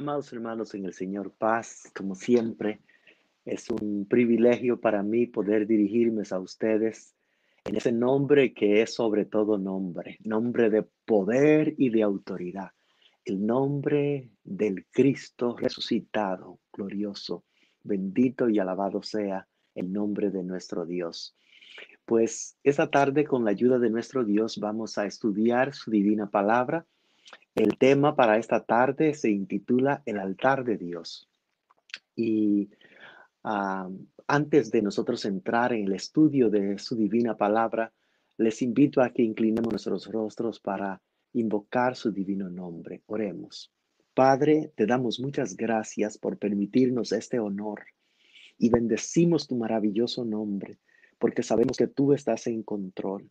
Amados hermanos en el Señor, paz, como siempre, es un privilegio para mí poder dirigirme a ustedes en ese nombre que es sobre todo nombre, nombre de poder y de autoridad, el nombre del Cristo resucitado, glorioso, bendito y alabado sea el nombre de nuestro Dios. Pues esa tarde, con la ayuda de nuestro Dios, vamos a estudiar su divina palabra el tema para esta tarde se intitula El altar de Dios. Y ah, antes de nosotros entrar en el estudio de su divina palabra, les invito a que inclinemos nuestros rostros para invocar su divino nombre. Oremos. Padre, te damos muchas gracias por permitirnos este honor y bendecimos tu maravilloso nombre, porque sabemos que tú estás en control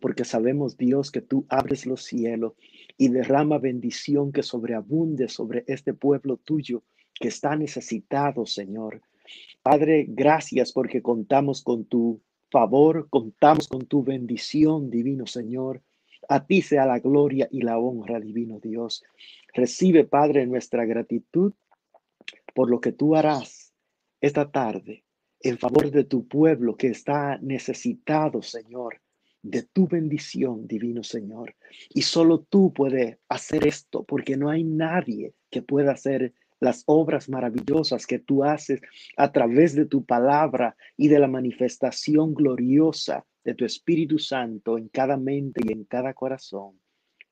porque sabemos, Dios, que tú abres los cielos y derrama bendición que sobreabunde sobre este pueblo tuyo que está necesitado, Señor. Padre, gracias porque contamos con tu favor, contamos con tu bendición, divino Señor. A ti sea la gloria y la honra, divino Dios. Recibe, Padre, nuestra gratitud por lo que tú harás esta tarde en favor de tu pueblo que está necesitado, Señor de tu bendición, divino Señor. Y solo tú puedes hacer esto, porque no hay nadie que pueda hacer las obras maravillosas que tú haces a través de tu palabra y de la manifestación gloriosa de tu Espíritu Santo en cada mente y en cada corazón.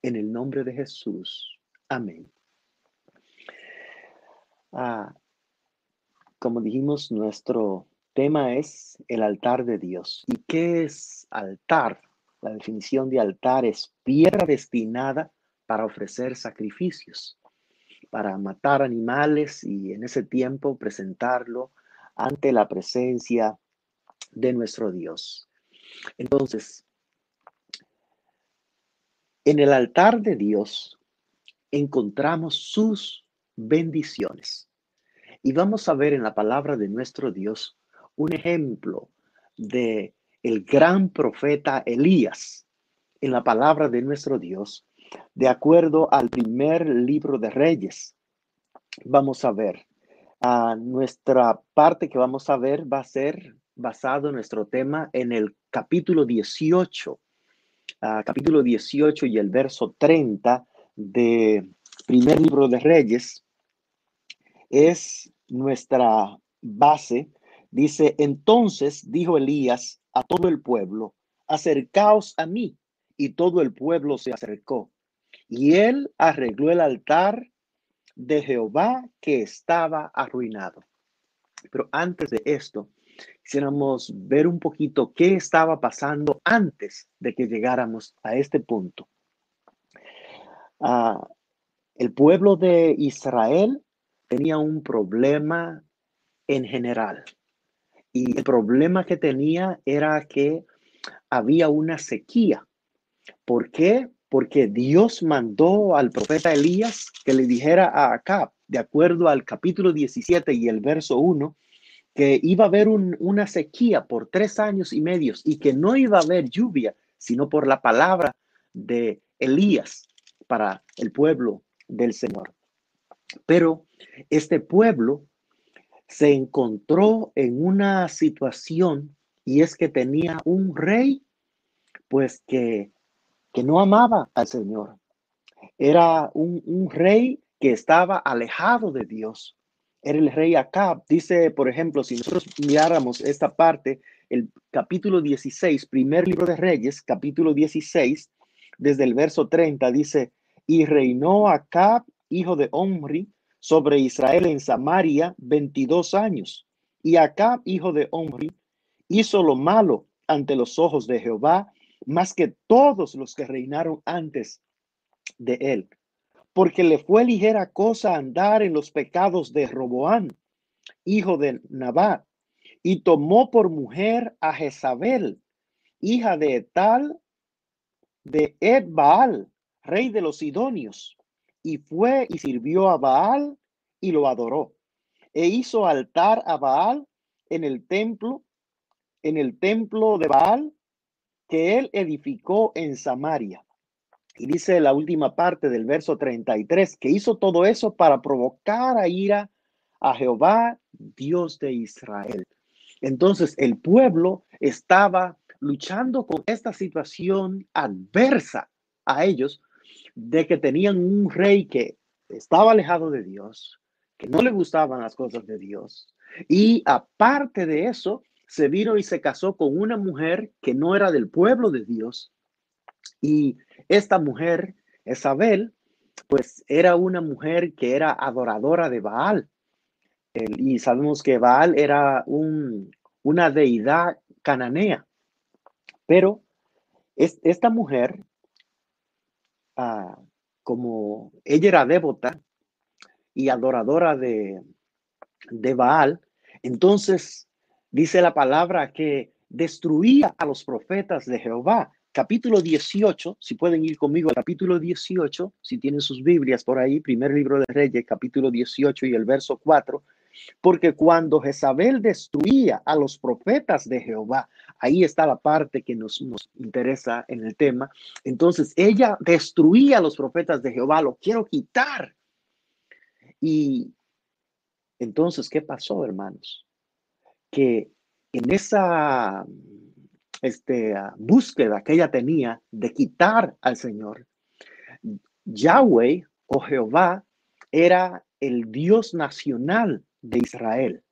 En el nombre de Jesús. Amén. Ah, como dijimos, nuestro tema es el altar de Dios. ¿Y qué es altar? La definición de altar es piedra destinada para ofrecer sacrificios, para matar animales y en ese tiempo presentarlo ante la presencia de nuestro Dios. Entonces, en el altar de Dios encontramos sus bendiciones. Y vamos a ver en la palabra de nuestro Dios un ejemplo de el gran profeta Elías en la palabra de nuestro Dios, de acuerdo al primer libro de Reyes. Vamos a ver, nuestra parte que vamos a ver va a ser basado en nuestro tema en el capítulo 18, capítulo 18 y el verso 30 de primer libro de Reyes. Es nuestra base Dice, entonces dijo Elías a todo el pueblo, acercaos a mí. Y todo el pueblo se acercó. Y él arregló el altar de Jehová que estaba arruinado. Pero antes de esto, quisiéramos ver un poquito qué estaba pasando antes de que llegáramos a este punto. Ah, el pueblo de Israel tenía un problema en general. Y el problema que tenía era que había una sequía. ¿Por qué? Porque Dios mandó al profeta Elías que le dijera a Acab, de acuerdo al capítulo 17 y el verso 1, que iba a haber una sequía por tres años y medios y que no iba a haber lluvia, sino por la palabra de Elías para el pueblo del Señor. Pero este pueblo se encontró en una situación y es que tenía un rey, pues que, que no amaba al Señor. Era un, un rey que estaba alejado de Dios. Era el rey Acab. Dice, por ejemplo, si nosotros miráramos esta parte, el capítulo 16, primer libro de Reyes, capítulo 16, desde el verso 30, dice, y reinó Acab, hijo de Omri, sobre Israel en Samaria 22 años. Y Acab, hijo de Omri, hizo lo malo ante los ojos de Jehová, más que todos los que reinaron antes de él, porque le fue ligera cosa andar en los pecados de Roboán, hijo de Nabat, y tomó por mujer a Jezabel, hija de Etal, de Edbaal, rey de los Sidonios, y fue y sirvió a Baal y lo adoró. E hizo altar a Baal en el templo, en el templo de Baal que él edificó en Samaria. Y dice la última parte del verso 33, que hizo todo eso para provocar a ira a Jehová, Dios de Israel. Entonces el pueblo estaba luchando con esta situación adversa a ellos de que tenían un rey que estaba alejado de Dios, que no le gustaban las cosas de Dios. Y aparte de eso, se vino y se casó con una mujer que no era del pueblo de Dios. Y esta mujer, Isabel, pues era una mujer que era adoradora de Baal. y sabemos que Baal era un, una deidad cananea. Pero es, esta mujer, ah, como ella era devota y adoradora de, de Baal, entonces dice la palabra que destruía a los profetas de Jehová. Capítulo 18, si pueden ir conmigo capítulo 18, si tienen sus Biblias por ahí, primer libro de Reyes, capítulo 18 y el verso 4, porque cuando Jezabel destruía a los profetas de Jehová, ahí está la parte que nos, interesa en el tema. Entonces ella destruía a los profetas de Jehová, lo quiero quitar. Y entonces, ¿qué pasó, hermanos? Que en esa este, búsqueda que ella tenía de quitar al Señor, Yahweh o Jehová era el Dios nacional de Israel.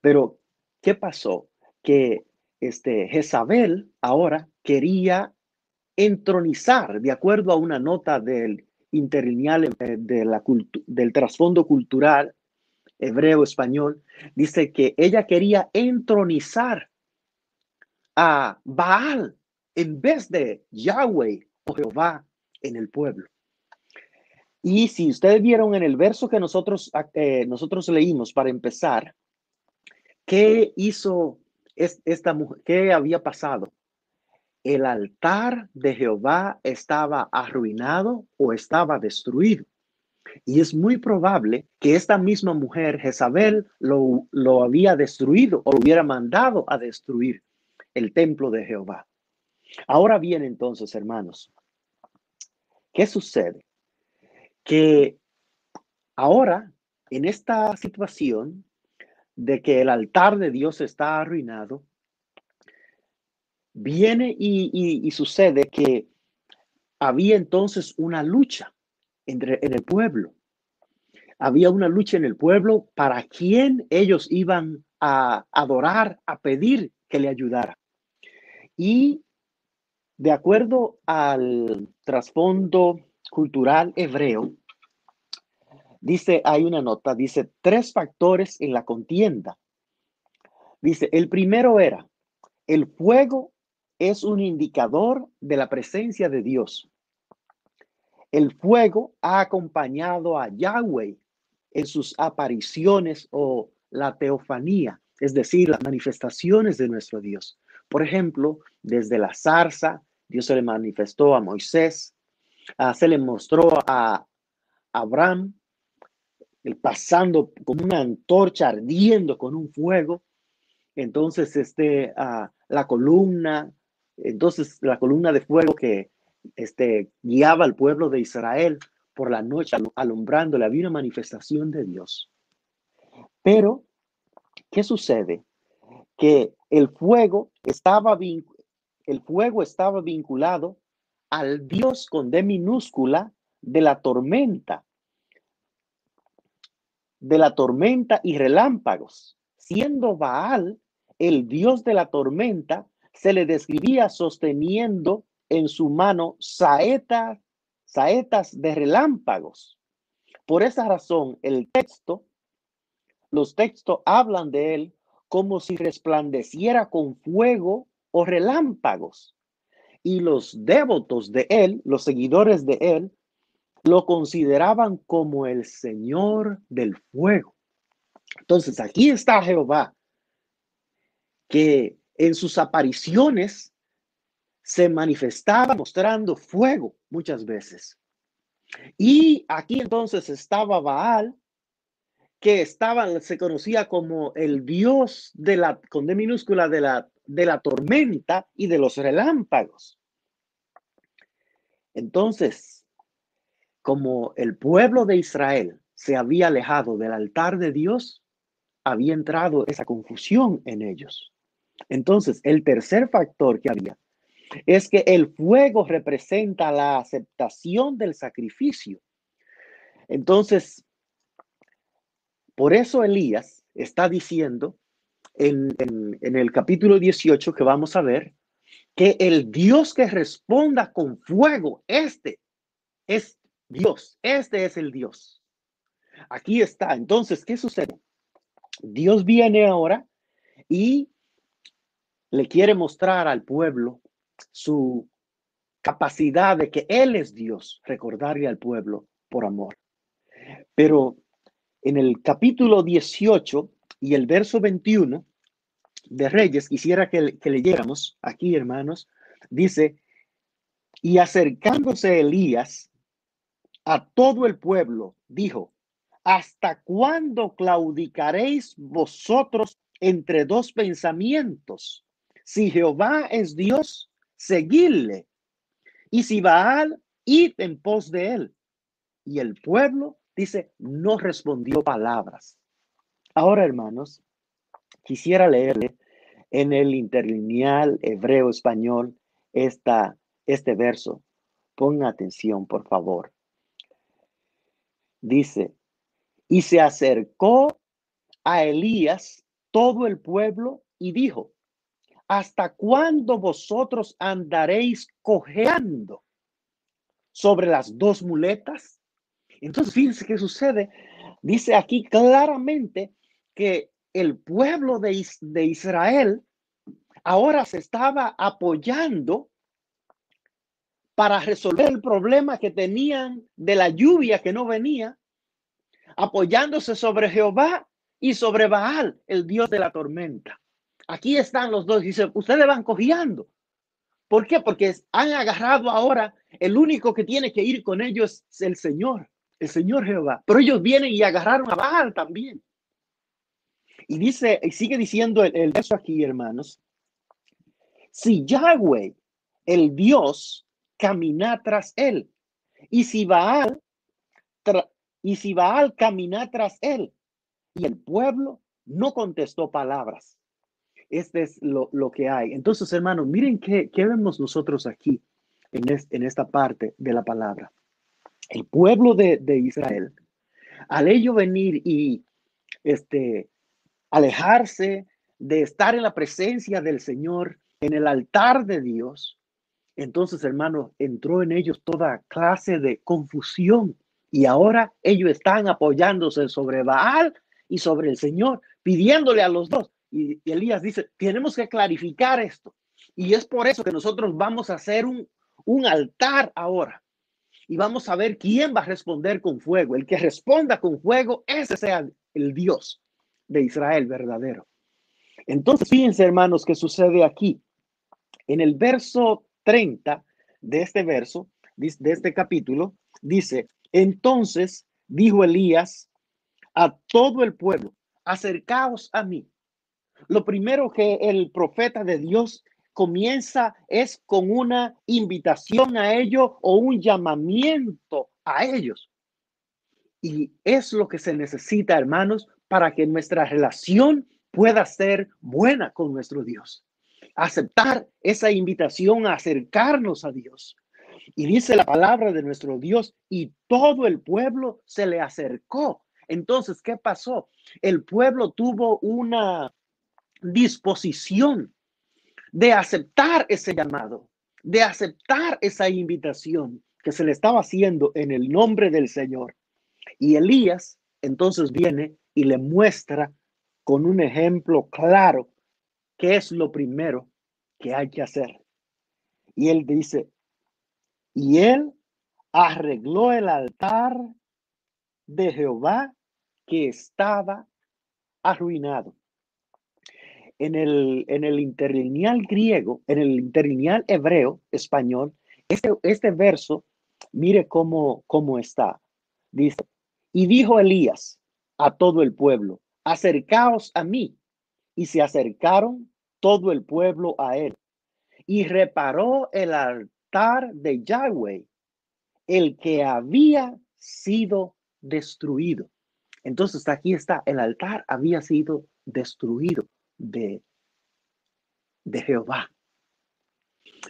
Pero, ¿qué pasó? Que este, Jezabel ahora quería entronizar, de acuerdo a una nota del interlineal eh, de la del trasfondo cultural hebreo español, dice que ella quería entronizar a Baal en vez de Yahweh o Jehová en el pueblo. Y si ustedes vieron en el verso que nosotros, eh, nosotros leímos para empezar, ¿qué hizo esta mujer? ¿Qué había pasado? El altar de Jehová estaba arruinado o estaba destruido. Y es muy probable que esta misma mujer, Jezabel, lo, lo había destruido o lo hubiera mandado a destruir el templo de Jehová. Ahora bien, entonces, hermanos, ¿qué sucede? Que ahora, en esta situación de que el altar de Dios está arruinado, viene y, sucede que había entonces una lucha entre, en el pueblo. Había una lucha en el pueblo para quién ellos iban a adorar, a pedir que le ayudara. Y de acuerdo al trasfondo cultural hebreo, dice, hay una nota, dice tres factores en la contienda. Dice, el primero era, el fuego es un indicador de la presencia de Dios. El fuego ha acompañado a Yahweh en sus apariciones o la teofanía, es decir, las manifestaciones de nuestro Dios. Por ejemplo, desde la zarza, Dios se le manifestó a Moisés, Ah, se le mostró a Abraham pasando como una antorcha ardiendo con un fuego. Entonces, este, ah, la columna, entonces la columna de fuego que este, guiaba al pueblo de Israel por la noche alumbrándole, había una manifestación de Dios. Pero, ¿qué sucede? Que el fuego estaba, el fuego estaba vinculado al Dios con D minúscula de la tormenta, de la tormenta y relámpagos. Siendo Baal el Dios de la tormenta, se le describía sosteniendo en su mano saetas, saetas de relámpagos. Por esa razón, el texto, los textos hablan de él como si resplandeciera con fuego o relámpagos y los devotos de él, los seguidores de él, lo consideraban como el Señor del fuego. Entonces aquí está Jehová, que en sus apariciones se manifestaba mostrando fuego muchas veces. Y aquí entonces estaba Baal, que estaba, se conocía como el dios de la, con minúscula, de la de la tormenta y de los relámpagos. Entonces, como el pueblo de Israel se había alejado del altar de Dios, había entrado esa confusión en ellos. Entonces, el tercer factor que había es que el fuego representa la aceptación del sacrificio. Entonces, por eso Elías está diciendo en, el capítulo 18 que vamos a ver, que el Dios que responda con fuego, este es Dios, este es el Dios. Aquí está. Entonces, ¿qué sucede? Dios viene ahora y le quiere mostrar al pueblo su capacidad de que Él es Dios, recordarle al pueblo por amor. Pero en el capítulo 18 y el verso 21 de Reyes, quisiera que, leyéramos aquí, hermanos, dice, y acercándose Elías a todo el pueblo, dijo, ¿hasta cuándo claudicaréis vosotros entre dos pensamientos? Si Jehová es Dios, seguidle. Y si Baal, id en pos de él. Y el pueblo, dice, no respondió palabras. Ahora, hermanos, quisiera leerle en el interlineal hebreo español esta, este verso. Ponga atención, por favor. Dice, y se acercó a Elías todo el pueblo y dijo, ¿hasta cuándo vosotros andaréis cojeando sobre las dos muletas? Entonces, fíjense qué sucede. Dice aquí claramente que el pueblo de, de Israel ahora se estaba apoyando para resolver el problema que tenían de la lluvia que no venía, apoyándose sobre Jehová y sobre Baal, el dios de la tormenta. Aquí están los dos. Dice, ustedes van cogiendo. ¿Por qué? Porque han agarrado ahora, el único que tiene que ir con ellos es el Señor, el Señor Jehová. Pero ellos vienen y agarraron a Baal también. Y dice, y sigue diciendo el, el verso aquí, hermanos. Si Yahweh, el Dios, camina tras él, y si Baal, y si Baal camina tras él, y el pueblo no contestó palabras. Este es lo, que hay. Entonces, hermanos, miren qué, qué vemos nosotros aquí en, en esta parte de la palabra. El pueblo de, de Israel, al ello venir y este, alejarse de estar en la presencia del Señor, en el altar de Dios, entonces, hermano, entró en ellos toda clase de confusión y ahora ellos están apoyándose sobre Baal y sobre el Señor, pidiéndole a los dos. Y, Elías dice, tenemos que clarificar esto. Y es por eso que nosotros vamos a hacer un, un altar ahora. Y vamos a ver quién va a responder con fuego. El que responda con fuego, ese sea el Dios de Israel verdadero. Entonces, fíjense, hermanos, qué sucede aquí. En el verso 30 de este verso, de este capítulo, dice, entonces dijo Elías a todo el pueblo, acercaos a mí. Lo primero que el profeta de Dios comienza es con una invitación a ellos o un llamamiento a ellos. Y es lo que se necesita, hermanos, para que nuestra relación pueda ser buena con nuestro Dios. Aceptar esa invitación a acercarnos a Dios. Y dice la palabra de nuestro Dios, y todo el pueblo se le acercó. Entonces, ¿qué pasó? El pueblo tuvo una disposición de aceptar ese llamado, de aceptar esa invitación que se le estaba haciendo en el nombre del Señor. Y Elías entonces viene y le muestra con un ejemplo claro qué es lo primero que hay que hacer. Y él dice, y él arregló el altar de Jehová que estaba arruinado. En el, en el interlineal griego, en el interlineal hebreo, español, este, este verso, mire cómo, cómo está. Dice, y dijo Elías, a todo el pueblo, acercaos a mí. Y se acercaron todo el pueblo a él. Y reparó el altar de Yahweh el que había sido destruido. Entonces aquí está, el altar había sido destruido de, de Jehová.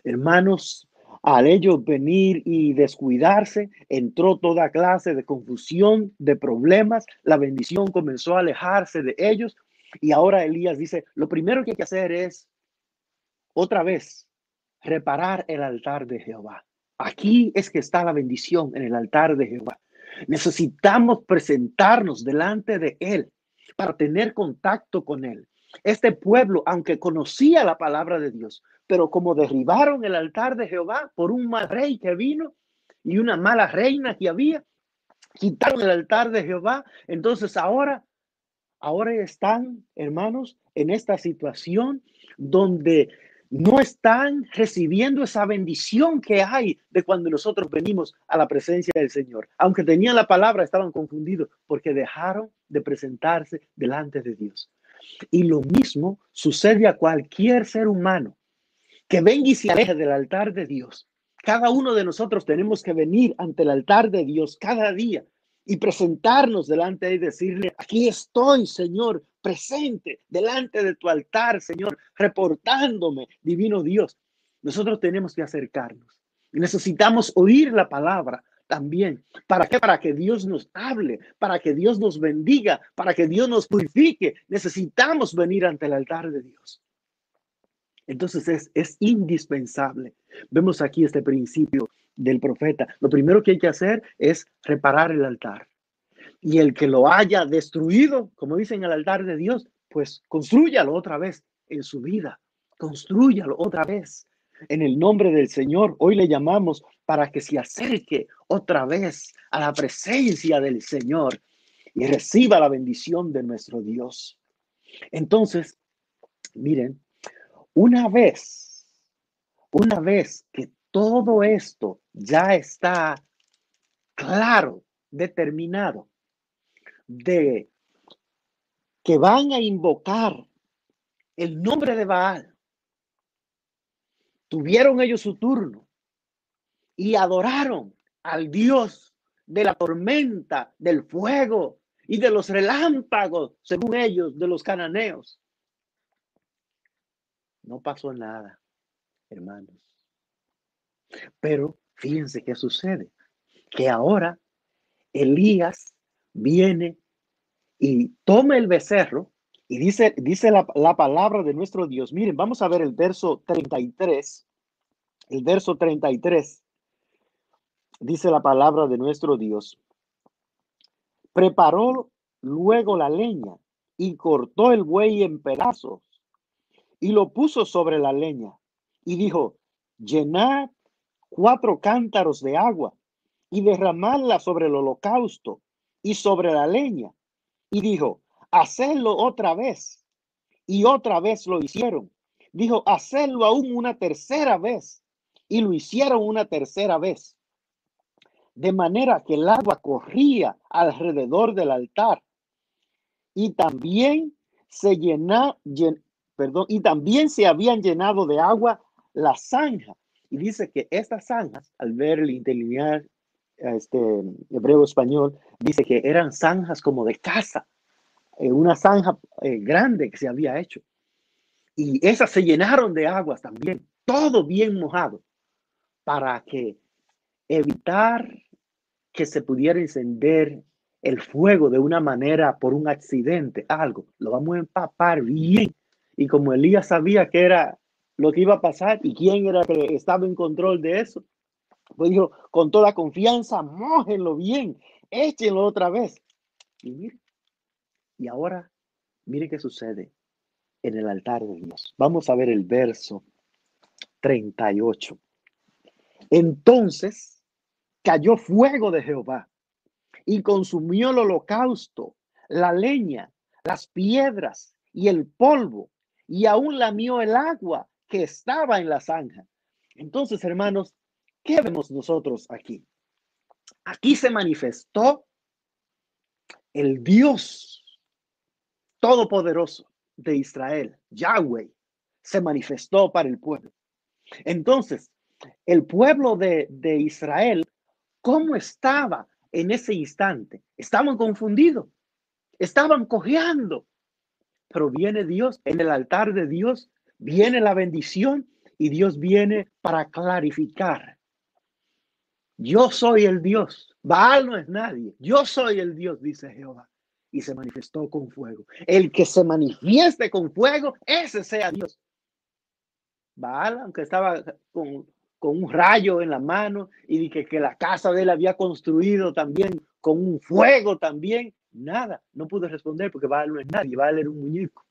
Hermanos, al ellos venir y descuidarse, entró toda clase de confusión, de problemas. La bendición comenzó a alejarse de ellos. Y ahora Elías dice, lo primero que hay que hacer es, otra vez, reparar el altar de Jehová. Aquí es que está la bendición en el altar de Jehová. Necesitamos presentarnos delante de Él para tener contacto con Él. Este pueblo, aunque conocía la palabra de Dios, pero como derribaron el altar de Jehová por un mal rey que vino y una mala reina que había, quitaron el altar de Jehová, entonces ahora, ahora están, hermanos, en esta situación donde no están recibiendo esa bendición que hay de cuando nosotros venimos a la presencia del Señor. Aunque tenían la palabra, estaban confundidos porque dejaron de presentarse delante de Dios. Y lo mismo sucede a cualquier ser humano que venga y se aleje del altar de Dios. Cada uno de nosotros tenemos que venir ante el altar de Dios cada día y presentarnos delante de él y decirle, aquí estoy, Señor, presente delante de tu altar, Señor, reportándome, divino Dios. Nosotros tenemos que acercarnos y necesitamos oír la palabra también. ¿Para? Para que Dios nos hable, para que Dios nos bendiga, para que Dios nos purifique. Necesitamos venir ante el altar de Dios. Entonces es, es indispensable. Vemos aquí este principio del profeta. Lo primero que hay que hacer es reparar el altar. Y el que lo haya destruido, como dicen el altar de Dios, pues construyalo otra vez en su vida. Construyalo otra vez. En el nombre del Señor, hoy le llamamos para que se acerque otra vez a la presencia del Señor y reciba la bendición de nuestro Dios. Entonces, miren, una vez, una vez que todo esto ya está claro, determinado, de que van a invocar el nombre de Baal, tuvieron ellos su turno y adoraron al Dios de la tormenta, del fuego y de los relámpagos, según ellos, de los cananeos. No pasó nada, hermanos. Pero fíjense qué sucede. Que ahora Elías viene y toma el becerro y dice, dice la, la, palabra de nuestro Dios. Miren, vamos a ver el verso 33. El verso 33. Dice la palabra de nuestro Dios. Preparó luego la leña y cortó el buey en pedazos y lo puso sobre la leña y dijo, llenad cuatro cántaros de agua y derramadla sobre el holocausto y sobre la leña. Y dijo, hacedlo otra vez. Y otra vez lo hicieron. Dijo, hacedlo aún una tercera vez. Y lo hicieron una tercera vez. De manera que el agua corría alrededor del altar. Y también se llenó, y también se habían llenado de agua la zanja. Y dice que estas zanjas, al ver el interlinear este hebreo español, dice que eran zanjas como de casa, eh, una zanja eh, grande que se había hecho. Y esas se llenaron de aguas también, todo bien mojado, para que evitar que se pudiera encender el fuego de una manera por un accidente, algo, lo vamos a empapar bien y como Elías sabía que era lo que iba a pasar y quién era que estaba en control de eso, pues dijo, con toda confianza, mójenlo bien, échenlo otra vez. Y mire, y ahora, mire qué sucede en el altar de Dios. Vamos a ver el verso 38. Entonces cayó fuego de Jehová y consumió el holocausto, la leña, las piedras y el polvo y aún lamió el agua que estaba en la zanja. Entonces, hermanos, ¿qué vemos nosotros aquí? Aquí se manifestó el Dios todopoderoso de Israel, Yahweh, se manifestó para el pueblo. Entonces, el pueblo de, de Israel ¿Cómo estaba en ese instante? Estaban confundidos, estaban cojeando. Pero viene Dios en el altar de Dios, viene la bendición y Dios viene para clarificar. Yo soy el Dios. Baal no es nadie. Yo soy el Dios, dice Jehová. Y se manifestó con fuego. El que se manifieste con fuego, ese sea Dios. Baal, aunque estaba con, un rayo en la mano y que, que la casa de él había construido también con un fuego también, nada, no pudo responder porque Baal no es nadie, Baal era un muñeco.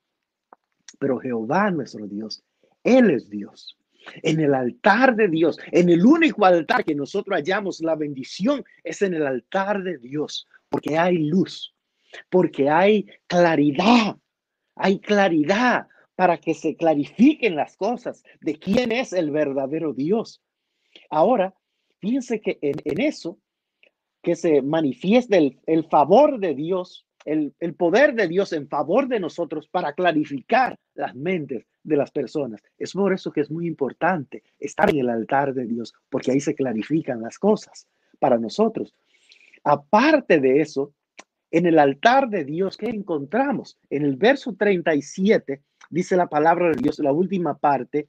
Pero Jehová nuestro Dios, Él es Dios. En el altar de Dios, en el único altar que nosotros hallamos la bendición, es en el altar de Dios, porque hay luz, porque hay claridad, hay claridad para que se clarifiquen las cosas de quién es el verdadero Dios. Ahora, fíjense que en, eso, que se manifiesta el, el favor de Dios, el, el, poder de Dios en favor de nosotros para clarificar las mentes de las personas. Es por eso que es muy importante estar en el altar de Dios, porque ahí se clarifican las cosas para nosotros. Aparte de eso, en el altar de Dios, ¿qué encontramos? En el verso 37 dice la palabra de Dios, la última parte,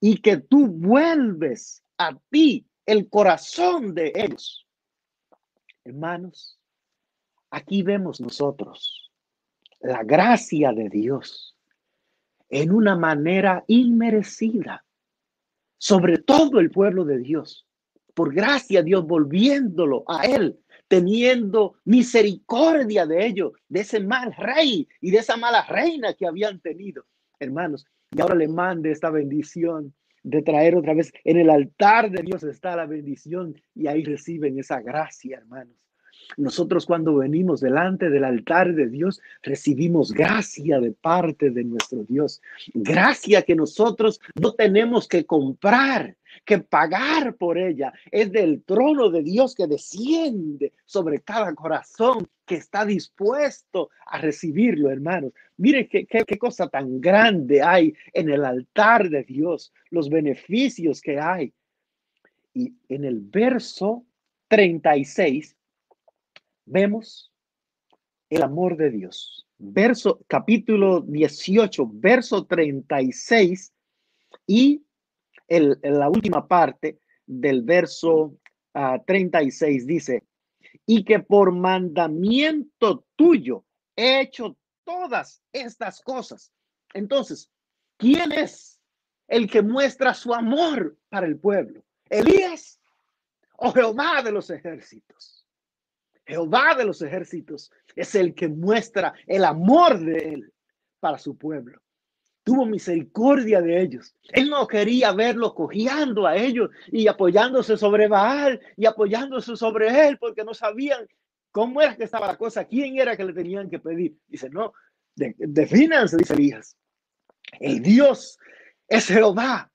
y que tú vuelves a ti el corazón de ellos. Hermanos, aquí vemos nosotros la gracia de Dios en una manera inmerecida sobre todo el pueblo de Dios. Por gracia Dios volviéndolo a Él, teniendo misericordia de ellos, de ese mal rey y de esa mala reina que habían tenido. Hermanos, y ahora le mande esta bendición de traer otra vez en el altar de Dios está la bendición y ahí reciben esa gracia, hermanos. Nosotros cuando venimos delante del altar de Dios, recibimos gracia de parte de nuestro Dios. Gracia que nosotros no tenemos que comprar, que pagar por ella. Es del trono de Dios que desciende sobre cada corazón que está dispuesto a recibirlo, hermanos. Mire qué, qué, qué cosa tan grande hay en el altar de Dios, los beneficios que hay. Y en el verso 36 vemos el amor de Dios. Verso capítulo 18, verso 36 y el, la última parte del verso 36 ah, dice, y que por mandamiento tuyo he hecho todas estas cosas. Entonces, ¿quién es el que muestra su amor para el pueblo? ¿Elías o Jehová de los ejércitos? Jehová de los ejércitos es el que muestra el amor de él para su pueblo. Tuvo misericordia de ellos. Él no quería verlos cogiendo a ellos y apoyándose sobre Baal y apoyándose sobre él porque no sabían cómo era que estaba la cosa, quién era que le tenían que pedir. Dice, no, de, defínanse, dice Elías. El Dios es Jehová.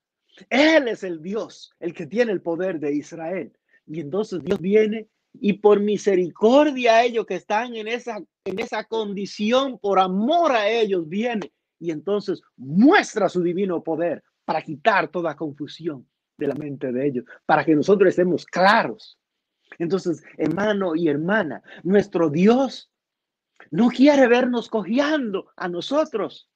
Él es el Dios, el que tiene el poder de Israel. Y entonces Dios viene y por misericordia a ellos que están en esa, en esa condición, por amor a ellos, viene y entonces muestra su divino poder para quitar toda confusión de la mente de ellos, para que nosotros estemos claros. Entonces, hermano y hermana, nuestro Dios no quiere vernos cojeando a nosotros,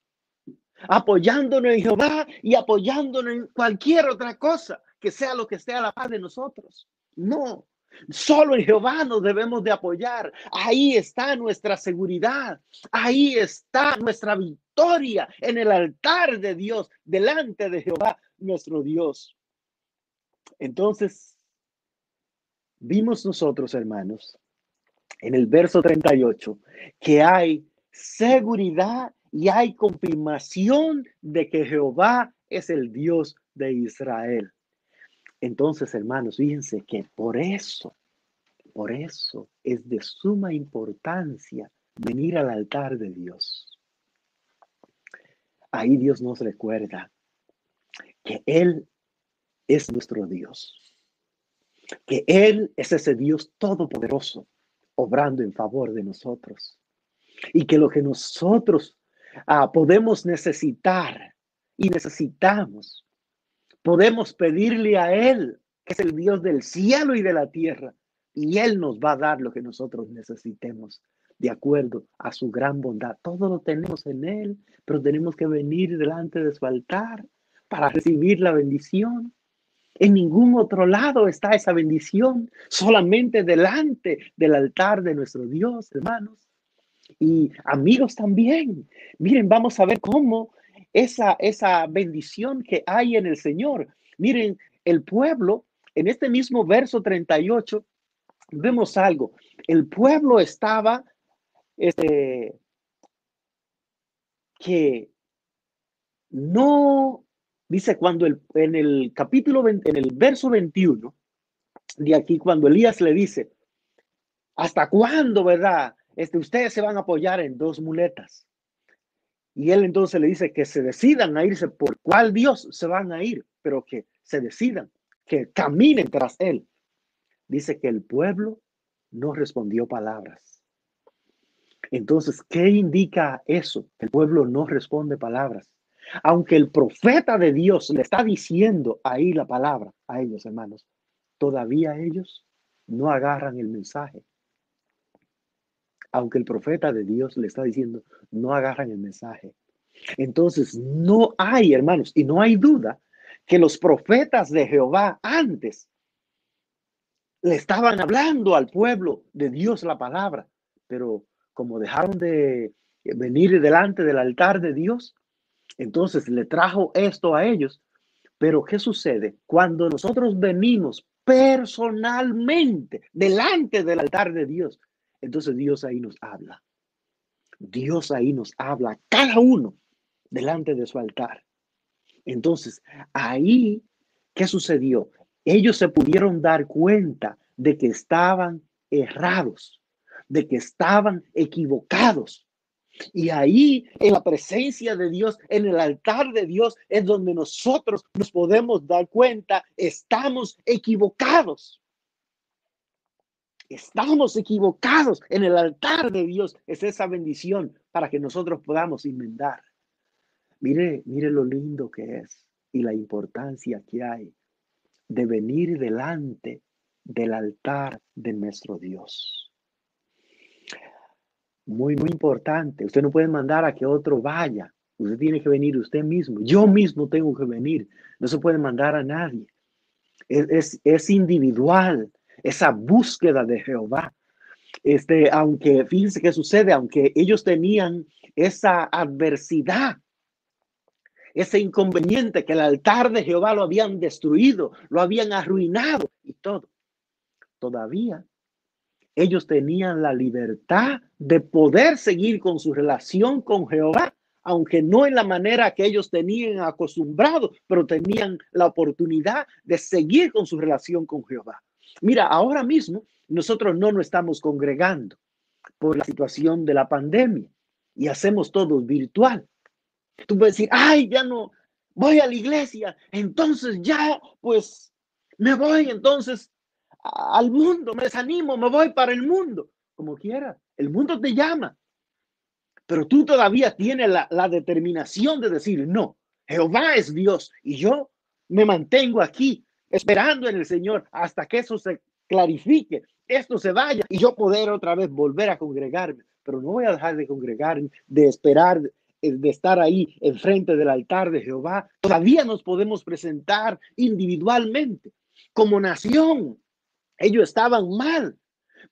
apoyándonos en Jehová y apoyándonos en cualquier otra cosa que sea lo que esté a la paz de nosotros. No, Solo en Jehová nos debemos de apoyar. Ahí está nuestra seguridad. Ahí está nuestra victoria en el altar de Dios, delante de Jehová, nuestro Dios. Entonces, vimos nosotros, hermanos, en el verso 38, que hay seguridad y hay confirmación de que Jehová es el Dios de Israel. Entonces, hermanos, fíjense que por eso, por eso es de suma importancia venir al altar de Dios. Ahí Dios nos recuerda que Él es nuestro Dios, que Él es ese Dios todopoderoso, obrando en favor de nosotros, y que lo que nosotros ah, podemos necesitar y necesitamos podemos pedirle a Él que es el Dios del cielo y de la tierra, y Él nos va a dar lo que nosotros necesitemos de acuerdo a su gran bondad. Todo lo tenemos en Él, pero tenemos que venir delante de su altar para recibir la bendición. En ningún otro lado está esa bendición, solamente delante del altar de nuestro Dios, hermanos. Y amigos también. Miren, vamos a ver cómo esa, esa bendición que hay en el Señor. Miren, el pueblo, en este mismo verso 38, vemos algo. El pueblo estaba, este, que no, dice cuando el, en el capítulo, en el verso 21, de aquí, cuando Elías le dice, ¿hasta cuándo, verdad? Este, ustedes se van a apoyar en dos muletas. Y él entonces le dice que se decidan a irse por cuál Dios se van a ir, pero que se decidan, que caminen tras él. Dice que el pueblo no respondió palabras. Entonces, ¿qué indica eso? El pueblo no responde palabras. Aunque el profeta de Dios le está diciendo ahí la palabra a ellos, hermanos, todavía ellos no agarran el mensaje aunque el profeta de Dios le está diciendo, no agarran el mensaje. Entonces, no hay, hermanos, y no hay duda que los profetas de Jehová antes le estaban hablando al pueblo de Dios la palabra, pero como dejaron de venir delante del altar de Dios, entonces le trajo esto a ellos. Pero ¿qué sucede? Cuando nosotros venimos personalmente delante del altar de Dios, entonces Dios ahí nos habla. Dios ahí nos habla, cada uno delante de su altar. Entonces, ahí, ¿qué sucedió? Ellos se pudieron dar cuenta de que estaban errados, de que estaban equivocados. Y ahí, en la presencia de Dios, en el altar de Dios, es donde nosotros nos podemos dar cuenta, estamos equivocados. Estamos equivocados en el altar de Dios. Es esa bendición para que nosotros podamos inmendar. Mire, mire lo lindo que es y la importancia que hay de venir delante del altar de nuestro Dios. Muy, muy importante. Usted no puede mandar a que otro vaya. Usted tiene que venir usted mismo. Yo mismo tengo que venir. No se puede mandar a nadie. Es, es, es individual esa búsqueda de Jehová. Este, aunque fíjense qué sucede, aunque ellos tenían esa adversidad, ese inconveniente que el altar de Jehová lo habían destruido, lo habían arruinado y todo. Todavía ellos tenían la libertad de poder seguir con su relación con Jehová, aunque no en la manera que ellos tenían acostumbrado, pero tenían la oportunidad de seguir con su relación con Jehová. Mira, ahora mismo nosotros no nos estamos congregando por la situación de la pandemia y hacemos todo virtual. Tú puedes decir, ay, ya no voy a la iglesia, entonces ya, pues, me voy entonces al mundo, me desanimo, me voy para el mundo, como quiera. El mundo te llama, pero tú todavía tienes la, la determinación de decir, no, Jehová es Dios y yo me mantengo aquí esperando en el Señor hasta que eso se clarifique, esto se vaya y yo poder otra vez volver a congregarme. Pero no voy a dejar de congregarme, de esperar, eh, de estar ahí enfrente del altar de Jehová. Todavía nos podemos presentar individualmente como nación. Ellos estaban mal,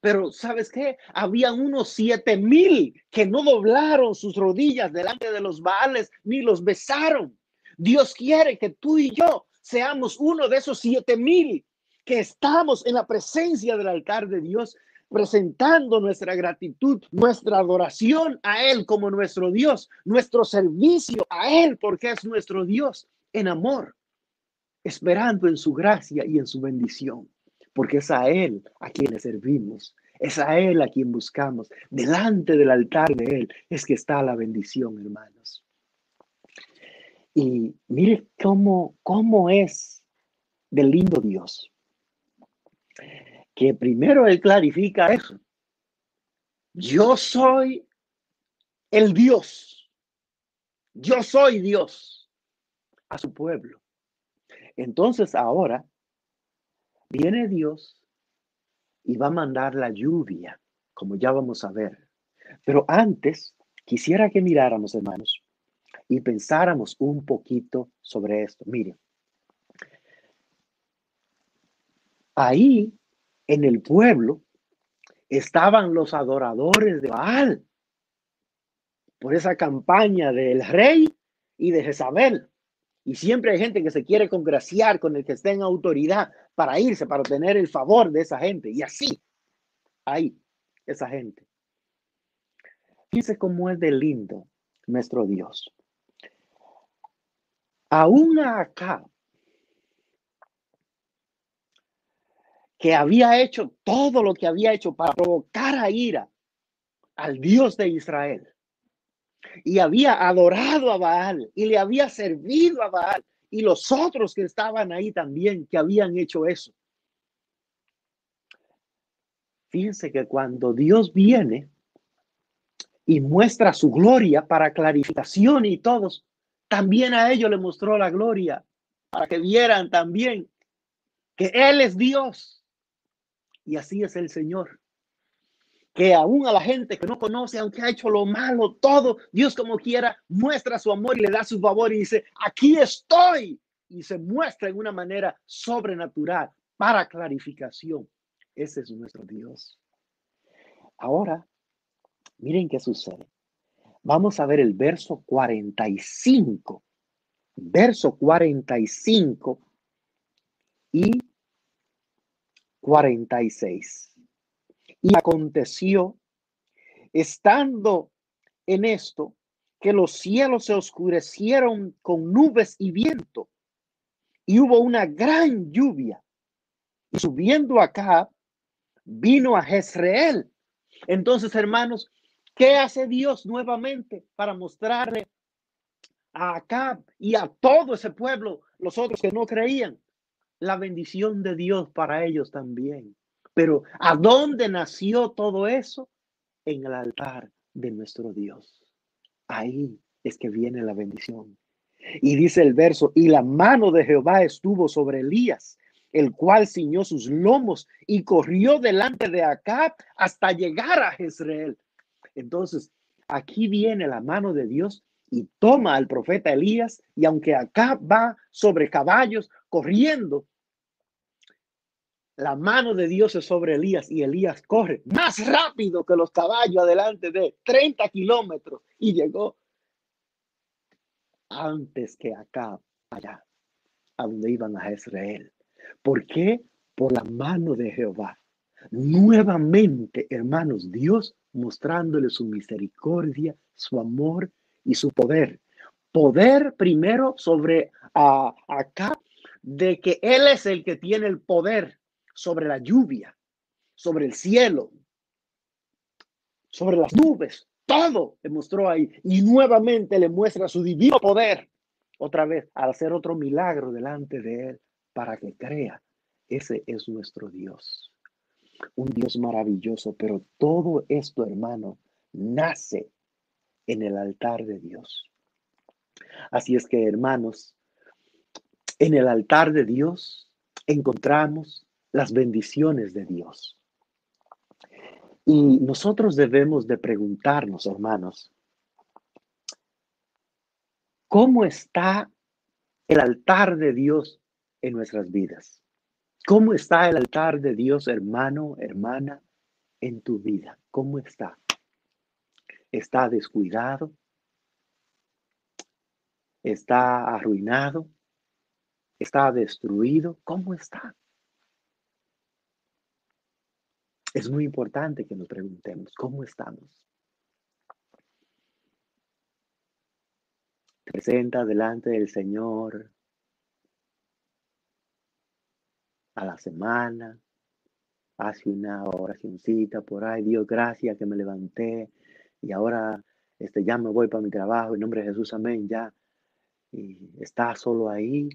pero ¿sabes qué? Habían unos siete mil que no doblaron sus rodillas delante de los baales ni los besaron. Dios quiere que tú y yo seamos uno de esos siete mil que estamos en la presencia del altar de Dios, presentando nuestra gratitud, nuestra adoración a Él como nuestro Dios, nuestro servicio a Él porque es nuestro Dios en amor, esperando en su gracia y en su bendición, porque es a Él a quien servimos. Es a Él a quien buscamos. Delante del altar de Él es que está la bendición, hermanos. Y mire cómo, cómo es del lindo Dios. Que primero Él clarifica eso. Yo soy el Dios. Yo soy Dios a su pueblo. Entonces ahora viene Dios y va a mandar la lluvia, como ya vamos a ver. Pero antes, quisiera que miráramos, hermanos, y pensáramos un poquito sobre esto. Miren, ahí en el pueblo estaban los adoradores de Baal por esa campaña del rey y de Jezabel. Y siempre hay gente que se quiere congraciar con el que esté en autoridad para irse, para obtener el favor de esa gente. Y así, ahí, esa gente. Fíjense cómo es de lindo nuestro Dios. Aún acá, que había hecho todo lo que había hecho para provocar a ira al Dios de Israel. Y había adorado a Baal y le había servido a Baal y los otros que estaban ahí también que habían hecho eso. Fíjense que cuando Dios viene y muestra su gloria para clarificación y todos, también a ellos le mostró la gloria para que vieran también que Él es Dios y así es el Señor. Que aún a la gente que no conoce, aunque ha hecho lo malo, todo, Dios como quiera, muestra su amor y le da su favor y dice, aquí estoy. Y se muestra en una manera sobrenatural para clarificación. Ese es nuestro Dios. Ahora, miren qué sucede. Vamos a ver el verso 45. Verso 45 y 46. Y aconteció, estando en esto, que los cielos se oscurecieron con nubes y viento, y hubo una gran lluvia. Y subiendo acá, vino a Jezreel. Entonces, hermanos, ¿qué hace Dios nuevamente para mostrarle a Acab y a todo ese pueblo, los otros que no creían? la bendición de Dios para ellos también. Pero ¿a dónde nació todo eso? En el altar de nuestro Dios. Ahí es que viene la bendición. Y dice el verso, y la mano de Jehová estuvo sobre Elías, el cual ciñó sus lomos y corrió delante de Acab hasta llegar a Jezreel. Entonces, aquí viene la mano de Dios y toma al profeta Elías, y aunque Acab va sobre caballos corriendo, la mano de Dios es sobre Elías y Elías corre más rápido que los caballos adelante de 30 kilómetros y llegó antes que acá, allá, a donde iban a Israel. ¿Por qué? Por la mano de Jehová. Nuevamente, hermanos, Dios mostrándole su misericordia, su amor y su poder. Poder primero sobre acá, de que Él es el que tiene el poder sobre la lluvia, sobre el cielo, sobre las nubes. Todo le mostró ahí y nuevamente le muestra su divino poder otra vez al hacer otro milagro delante de él para que crea. Ese es nuestro Dios. Un Dios maravilloso, pero todo esto, hermano, nace en el altar de Dios. Así es que, hermanos, en el altar de Dios encontramos las bendiciones de Dios. Y nosotros debemos de preguntarnos, hermanos, ¿cómo está el altar de Dios en nuestras vidas? ¿Cómo está el altar de Dios, hermano, hermana, en tu vida? ¿Cómo está? ¿Está descuidado? ¿Está arruinado? ¿Está destruido? ¿Cómo está? Es muy importante que nos preguntemos, ¿cómo estamos? Presenta delante del Señor a la semana, hace una oracióncita por ahí, Dios, gracias que me levanté y ahora este, ya me voy para mi trabajo, en nombre de Jesús, amén, ya. Y estás solo ahí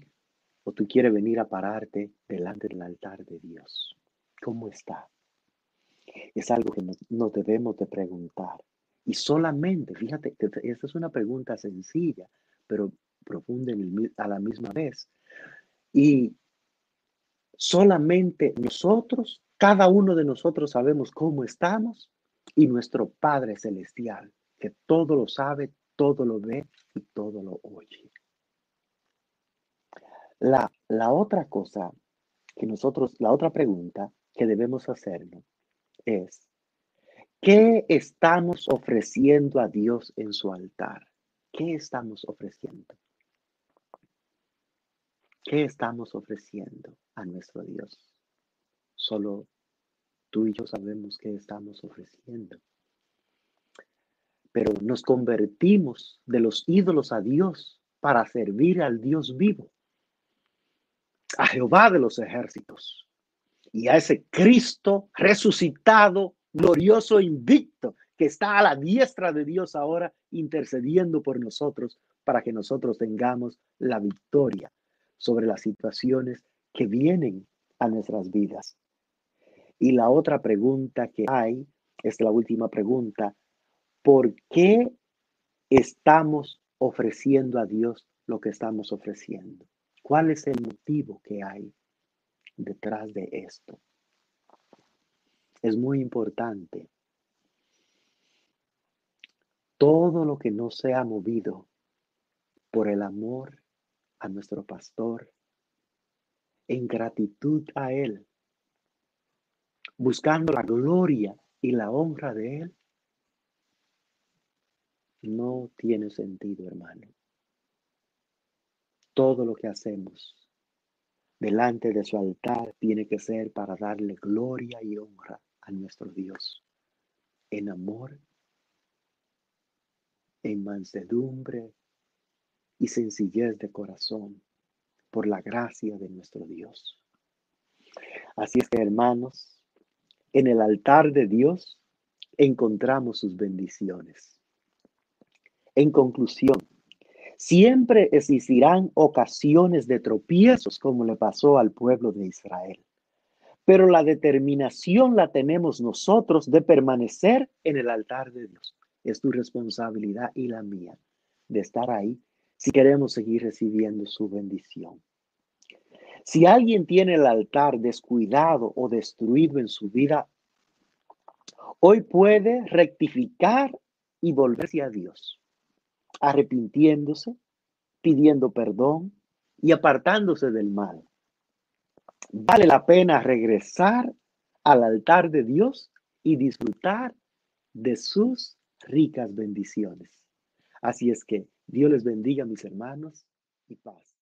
o tú quieres venir a pararte delante del altar de Dios. ¿Cómo está? Es algo que nos, debemos de preguntar. Y solamente, fíjate, esta es una pregunta sencilla, pero profunda a la misma vez. Y Solamente nosotros, cada uno de nosotros sabemos cómo estamos y nuestro Padre Celestial, que todo lo sabe, todo lo ve y todo lo oye. La, la otra cosa que nosotros, la otra pregunta que debemos hacernos es, ¿qué estamos ofreciendo a Dios en su altar? ¿Qué estamos ofreciendo? ¿Qué estamos ofreciendo a nuestro Dios? Solo tú y yo sabemos qué estamos ofreciendo. Pero nos convertimos de los ídolos a Dios para servir al Dios vivo, a Jehová de los ejércitos y a ese Cristo resucitado, glorioso, invicto, que está a la diestra de Dios ahora intercediendo por nosotros para que nosotros tengamos la victoria sobre las situaciones que vienen a nuestras vidas. Y la otra pregunta que hay es la última pregunta. ¿Por qué estamos ofreciendo a Dios lo que estamos ofreciendo? ¿Cuál es el motivo que hay detrás de esto? Es muy importante. Todo lo que no sea movido por el amor a nuestro pastor en gratitud a Él, buscando la gloria y la honra de Él, no tiene sentido, hermano. Todo lo que hacemos delante de su altar tiene que ser para darle gloria y honra a nuestro Dios, en amor, en mansedumbre, y sencillez de corazón por la gracia de nuestro Dios. Así es que, hermanos, en el altar de Dios encontramos sus bendiciones. En conclusión, siempre existirán ocasiones de tropiezos como le pasó al pueblo de Israel. Pero la determinación la tenemos nosotros de permanecer en el altar de Dios. Es tu responsabilidad y la mía de estar ahí si queremos seguir recibiendo su bendición. Si alguien tiene el altar descuidado o destruido en su vida, hoy puede rectificar y volverse a Dios, arrepintiéndose, pidiendo perdón y apartándose del mal. Vale la pena regresar al altar de Dios y disfrutar de sus ricas bendiciones. Así es que Dios les bendiga, mis hermanos, y paz.